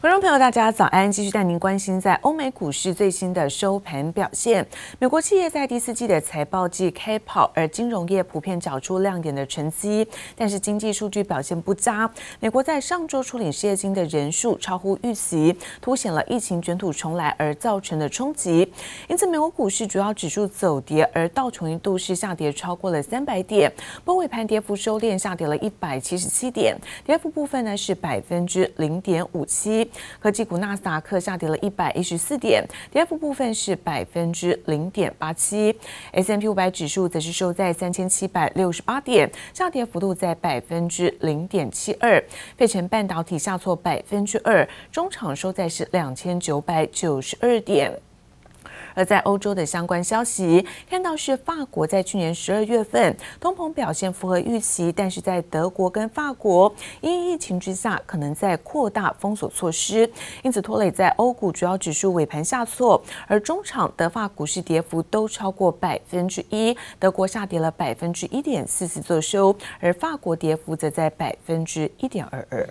观众朋友，大家早安！继续带您关心在欧美股市最新的收盘表现。美国企业在第四季的财报季开跑，而金融业普遍找出亮眼的成绩，但是经济数据表现不佳。美国在上周处理失业金的人数超乎预期，凸显了疫情卷土重来而造成的冲击。因此，美国股市主要指数走跌，而道琼一度是下跌超过了三百点，波尾盘跌幅收敛，下跌了一百七十七点，跌幅部分呢是百分之零点五七。科技股纳斯达克下跌了一百一十四点，跌幅部分是百分之零点八七。S M P 五百指数则是收在三千七百六十八点，下跌幅度在百分之零点七二。费城半导体下挫百分之二，中场收在是两千九百九十二点。而在欧洲的相关消息，看到是法国在去年十二月份通膨表现符合预期，但是在德国跟法国因疫情之下可能在扩大封锁措施，因此拖累在欧股主要指数尾盘下挫，而中场德法股市跌幅都超过百分之一，德国下跌了百分之一点四四作收，而法国跌幅则在百分之一点二二。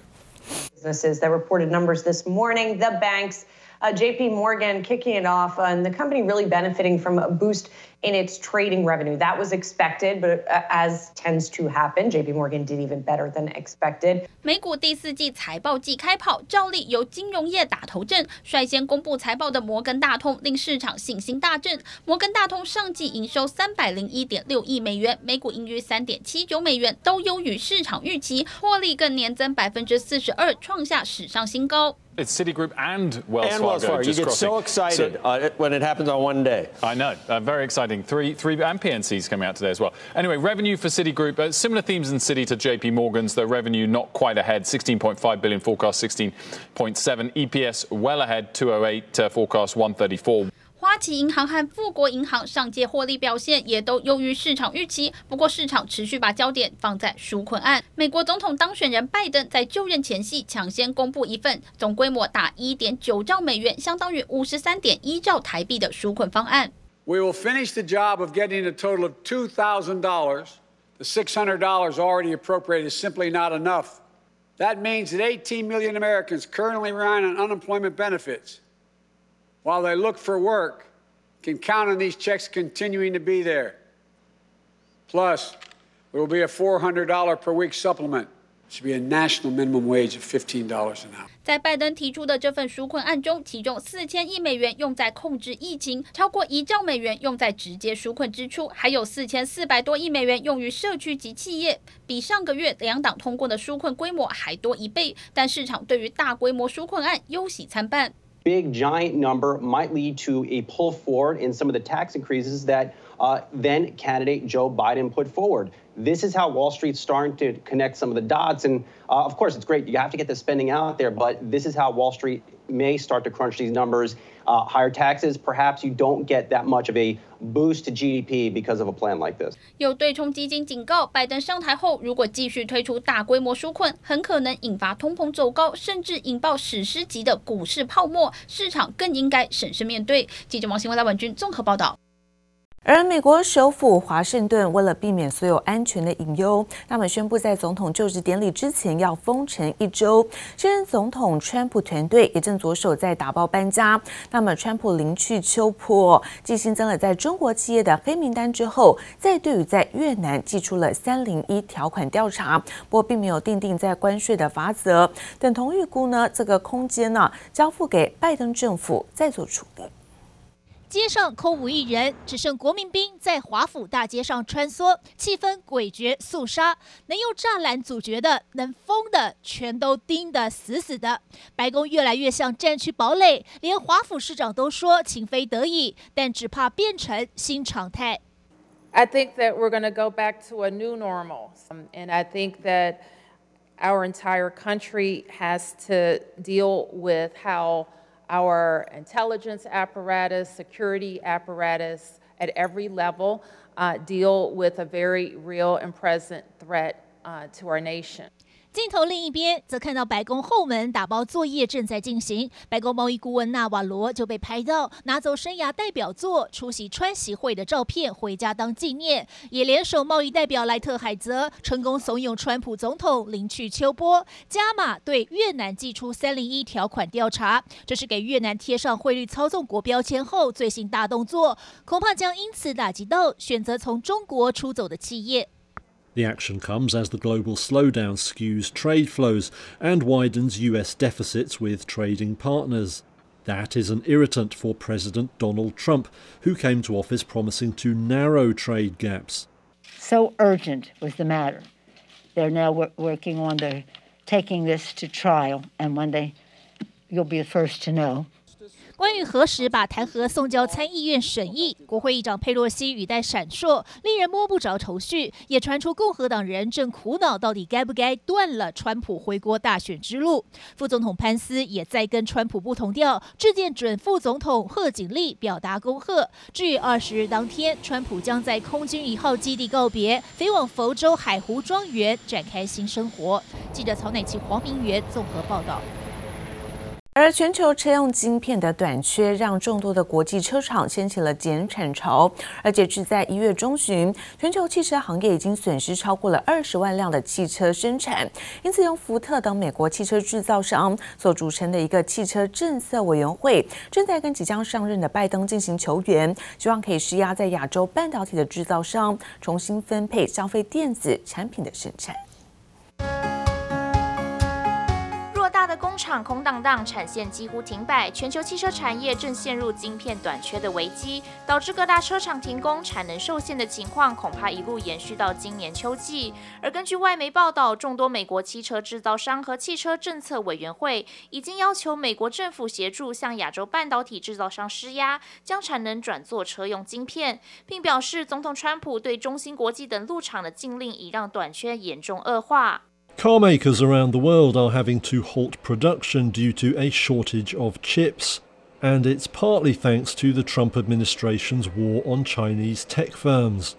This is the reported numbers this morning. The banks. Uh, JP Morgan kicking it off, and the company really benefiting from a boost in its trading revenue. That was expected, but as tends to happen, JP Morgan did even better than expected. 美股第四季财报季开跑，照例由金融业打头阵。率先公布财报的摩根大通令市场信心大振。摩根大通上季营收三百零一点六亿美元，每股盈余三点七九美元，都优于市场预期，获利更年增百分之四十二，创下史上新高。It's Citigroup and Wells and Fargo. Wells Fargo. You get crossing. so excited so, uh, when it happens on one day. I know. Uh, very exciting. Three, three, and PNC's coming out today as well. Anyway, revenue for Citigroup. Uh, similar themes in Citi to JP Morgan's. Though revenue not quite ahead. 16.5 billion forecast, 16.7. EPS well ahead. 208 uh, forecast, 134. 花旗银行和富国银行上届获利表现也都优于市场预期，不过市场持续把焦点放在纾困案。美国总统当选人拜登在就任前夕抢先公布一份总规模达一点九兆美元，相当于五十三点一兆台币的纾困方案。We will finish the job of getting a total of two thousand dollars. The six hundred dollars already appropriated is simply not enough. That means that eighteen million Americans currently relying on unemployment benefits. While they look for work, can count on these checks continuing to be there. Plus, there will be a $400 per week supplement. It should be a national minimum wage of $15 an hour. 在拜登提出的这份纾困案中，其中四千亿美元用在控制疫情，超过一兆美元用在直接纾困支出，还有四千四百多亿美元用于社区及企业，比上个月两党通过的纾困规模还多一倍。但市场对于大规模纾困案忧喜参半。Big giant number might lead to a pull forward in some of the tax increases that uh, then candidate Joe Biden put forward. This is how Wall Street's starting to connect some of the dots. And uh, of course, it's great. You have to get the spending out there, but this is how Wall Street may start to crunch these numbers. Uh, higher taxes, perhaps you don't get that much of a boost to GDP because of a plan like this. 有对冲基金警告，拜登上台后如果继续推出大规模纾困，很可能引发通膨走高，甚至引爆史诗级的股市泡沫。市场更应该审慎面对。记者王新文、赖婉君综合报道。而美国首府华盛顿为了避免所有安全的隐忧，那么宣布在总统就职典礼之前要封城一周。现任总统川普团队也正着手在打包搬家。那么川普临去秋波，继新增了在中国企业的黑名单之后，再对于在越南寄出了三零一条款调查，不过并没有定定在关税的罚则。等同预估呢，这个空间呢交付给拜登政府再做处理。街上空无一人，只剩国民兵在华府大街上穿梭，气氛诡谲肃杀。能用栅栏阻绝的，能封的，全都钉得死死的。白宫越来越像战区堡垒，连华府市长都说情非得已，但只怕变成新常态。I think that we're going to go back to a new normal, and I think that our entire country has to deal with how. Our intelligence apparatus, security apparatus at every level uh, deal with a very real and present threat uh, to our nation. 镜头另一边则看到白宫后门打包作业正在进行，白宫贸易顾问纳瓦罗就被拍到拿走生涯代表作、出席川习会的照片回家当纪念，也联手贸易代表莱特海泽成功怂恿川普总统临去秋波，加码对越南祭出三零一条款调查，这是给越南贴上汇率操纵国标签后最新大动作，恐怕将因此打击到选择从中国出走的企业。The action comes as the global slowdown skews trade flows and widens US deficits with trading partners. That is an irritant for President Donald Trump, who came to office promising to narrow trade gaps. So urgent was the matter. They're now working on the taking this to trial, and when they, you'll be the first to know. 关于何时把弹劾送交参议院审议，国会议长佩洛西语带闪烁，令人摸不着头绪。也传出共和党人正苦恼，到底该不该断了川普回国大选之路。副总统潘斯也在跟川普不同调，致电准副总统贺锦丽表达恭贺。至于二十日当天，川普将在空军一号基地告别，飞往佛州海湖庄园展开新生活。记者曹乃琪、黄明源综合报道。而全球车用晶片的短缺，让众多的国际车厂掀起了减产潮。而截至在一月中旬，全球汽车行业已经损失超过了二十万辆的汽车生产。因此，由福特等美国汽车制造商所组成的一个汽车政策委员会，正在跟即将上任的拜登进行求援，希望可以施压在亚洲半导体的制造商重新分配消费电子产品的生产。厂空荡荡，产线几乎停摆，全球汽车产业正陷入晶片短缺的危机，导致各大车厂停工、产能受限的情况，恐怕一路延续到今年秋季。而根据外媒报道，众多美国汽车制造商和汽车政策委员会已经要求美国政府协助向亚洲半导体制造商施压，将产能转做车用晶片，并表示总统川普对中芯国际等陆厂的禁令已让短缺严重恶化。Car makers around the world are having to halt production due to a shortage of chips, and it's partly thanks to the Trump administration's war on Chinese tech firms.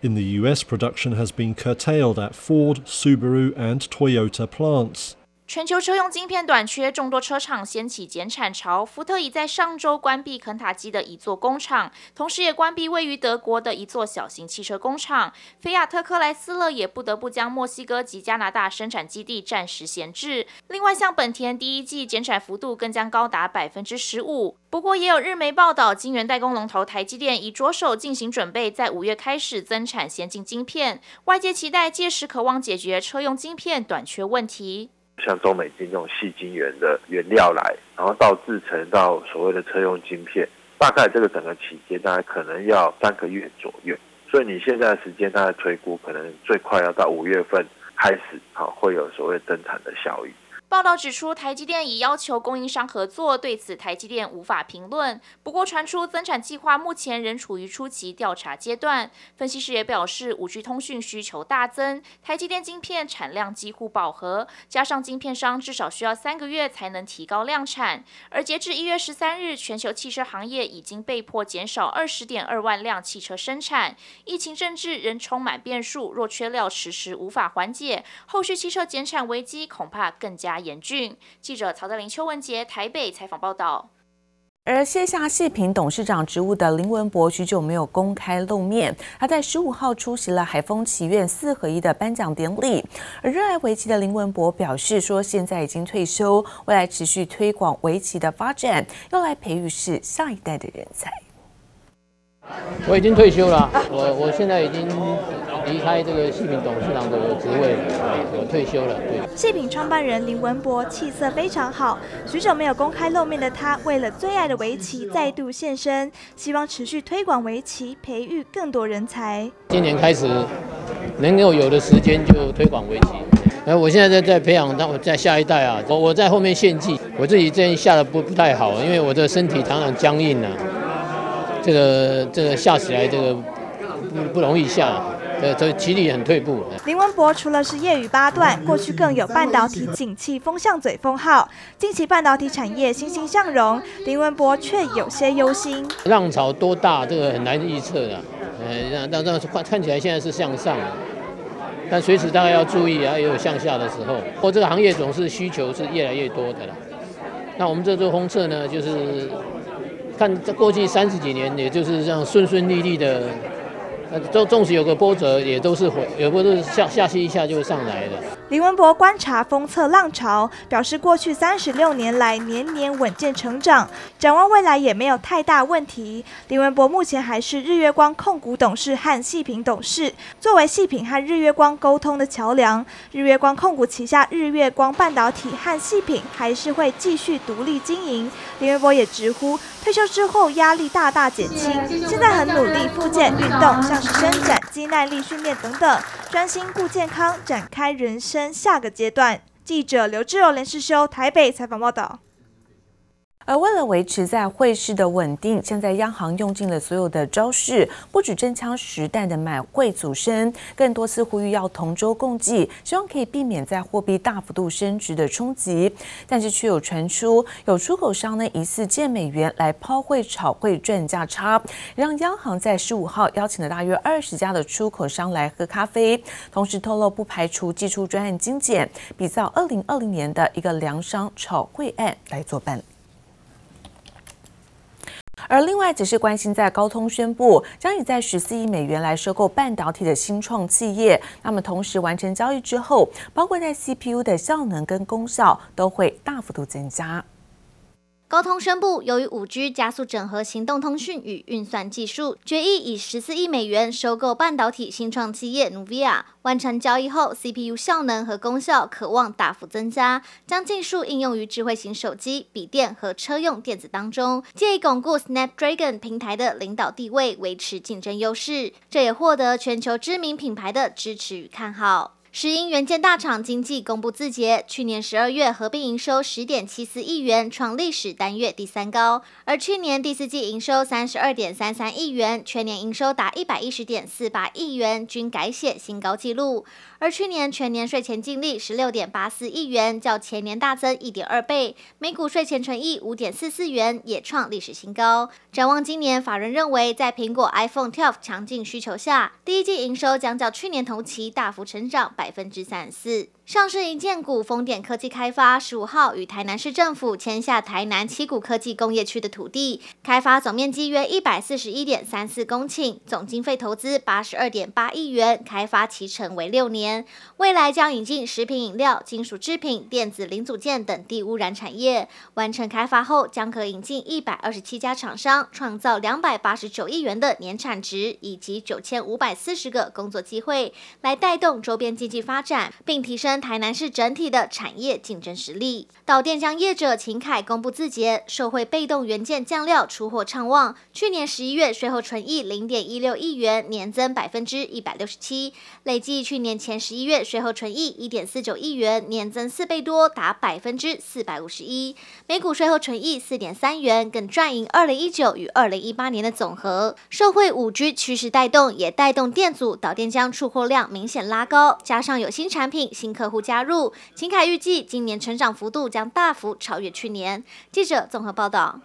In the US, production has been curtailed at Ford, Subaru, and Toyota plants. 全球车用晶片短缺，众多车厂掀起减产潮。福特已在上周关闭肯塔基的一座工厂，同时也关闭位于德国的一座小型汽车工厂。菲亚特克莱斯勒也不得不将墨西哥及加拿大生产基地暂时闲置。另外，像本田第一季减产幅度更将高达百分之十五。不过，也有日媒报道，晶圆代工龙头台积电已着手进行准备，在五月开始增产先进晶片。外界期待届时可望解决车用晶片短缺问题。像中美金这种细晶圆的原料来，然后到制成到所谓的车用晶片，大概这个整个期间大概可能要三个月左右。所以你现在的时间大概推估，可能最快要到五月份开始，好会有所谓增产的效益。报道指出，台积电已要求供应商合作，对此台积电无法评论。不过，传出增产计划目前仍处于初期调查阶段。分析师也表示，5G 通讯需求大增，台积电晶片产量几乎饱和，加上晶片商至少需要三个月才能提高量产。而截至一月十三日，全球汽车行业已经被迫减少二十点二万辆汽车生产。疫情政治仍充满变数，若缺料迟迟无法缓解，后续汽车减产危机恐怕更加严峻。记者曹德林、邱文杰台北采访报道。而卸下细品董事长职务的林文博许久没有公开露面，他在十五号出席了海丰棋院四合一的颁奖典礼。而热爱围棋的林文博表示说，现在已经退休，未来持续推广围棋的发展，用来培育是下一代的人才。我已经退休了，我我现在已经离开这个细品董事长的职位，我退休了。对，细品创办人林文博气色非常好，许久没有公开露面的他，为了最爱的围棋再度现身，希望持续推广围棋，培育更多人才。今年开始能够有的时间就推广围棋，哎，我现在在在培养，那我在下一代啊，我我在后面献技，我自己这样下的不不太好，因为我的身体常常僵硬啊。这个这个下起来这个不不容易下，呃，这棋力很退步。林文博除了是业余八段，过去更有半导体景气风向嘴封号。近期半导体产业欣欣向荣，林文博却有些忧心。浪潮多大，这个很难预测的。呃，那那看看起来现在是向上，但随时大概要注意啊，也有向下的时候。不过这个行业总是需求是越来越多的了。那我们这做封测呢，就是看这过去三十几年，也就是这样顺顺利利的。呃，纵纵使有个波折，也都是回，有波是下下去一下就上来的。林文博观察封测浪潮，表示过去三十六年来年年稳健成长，展望未来也没有太大问题。林文博目前还是日月光控股董事和细品董事，作为细品和日月光沟通的桥梁。日月光控股旗下日月光半导体和细品还是会继续独立经营。林文博也直呼，退休之后压力大大减轻，现在很努力复健运动，像是伸展、肌耐力训练等等，专心顾健康，展开人生。下个阶段，记者刘志柔、连世修台北采访报道。而为了维持在汇市的稳定，现在央行用尽了所有的招式，不止真枪实弹的买汇组升，更多次呼吁要同舟共济，希望可以避免在货币大幅度升值的冲击。但是却有传出，有出口商呢疑似借美元来抛汇炒汇赚价差，让央行在十五号邀请了大约二十家的出口商来喝咖啡，同时透露不排除祭出专案精简，比照二零二零年的一个粮商炒汇案来作办。而另外，只是关心在高通宣布将以在十四亿美元来收购半导体的新创企业，那么同时完成交易之后，包括在 CPU 的效能跟功效都会大幅度增加。高通宣布，由于五 G 加速整合行动通讯与运算技术，决议以十四亿美元收购半导体新创企业 Nuvia。完成交易后，CPU 效能和功效可望大幅增加，将技术应用于智慧型手机、笔电和车用电子当中，借以巩固 Snapdragon 平台的领导地位，维持竞争优势。这也获得全球知名品牌的支持与看好。石英元件大厂经济公布字节，去年十二月合并营收十点七四亿元，创历史单月第三高；而去年第四季营收三十二点三三亿元，全年营收达一百一十点四八亿元，均改写新高纪录。而去年全年税前净利十六点八四亿元，较前年大增一点二倍，每股税前纯益五点四四元，也创历史新高。展望今年，法人认为，在苹果 iPhone 12强劲需求下，第一季营收将较去年同期大幅成长百分之三十四。上市营建股丰典科技开发十五号与台南市政府签下台南七股科技工业区的土地，开发总面积约一百四十一点三四公顷，总经费投资八十二点八亿元，开发期程为六年。未来将引进食品饮料、金属制品、电子零组件等低污染产业。完成开发后，将可引进一百二十七家厂商，创造两百八十九亿元的年产值以及九千五百四十个工作机会，来带动周边经济发展，并提升。台南市整体的产业竞争实力。导电浆业者秦凯公布自结，受惠被动元件酱料出货畅旺，去年十一月税后纯益零点一六亿元，年增百分之一百六十七，累计去年前十一月税后纯益一点四九亿元，年增四倍多，达百分之四百五十一，每股税后纯益四点三元，更赚赢二零一九与二零一八年的总和。受惠五 G 趋势带动，也带动电阻导电浆出货量明显拉高，加上有新产品、新客客户加入，秦凯预计今年成长幅度将大幅超越去年。记者综合报道。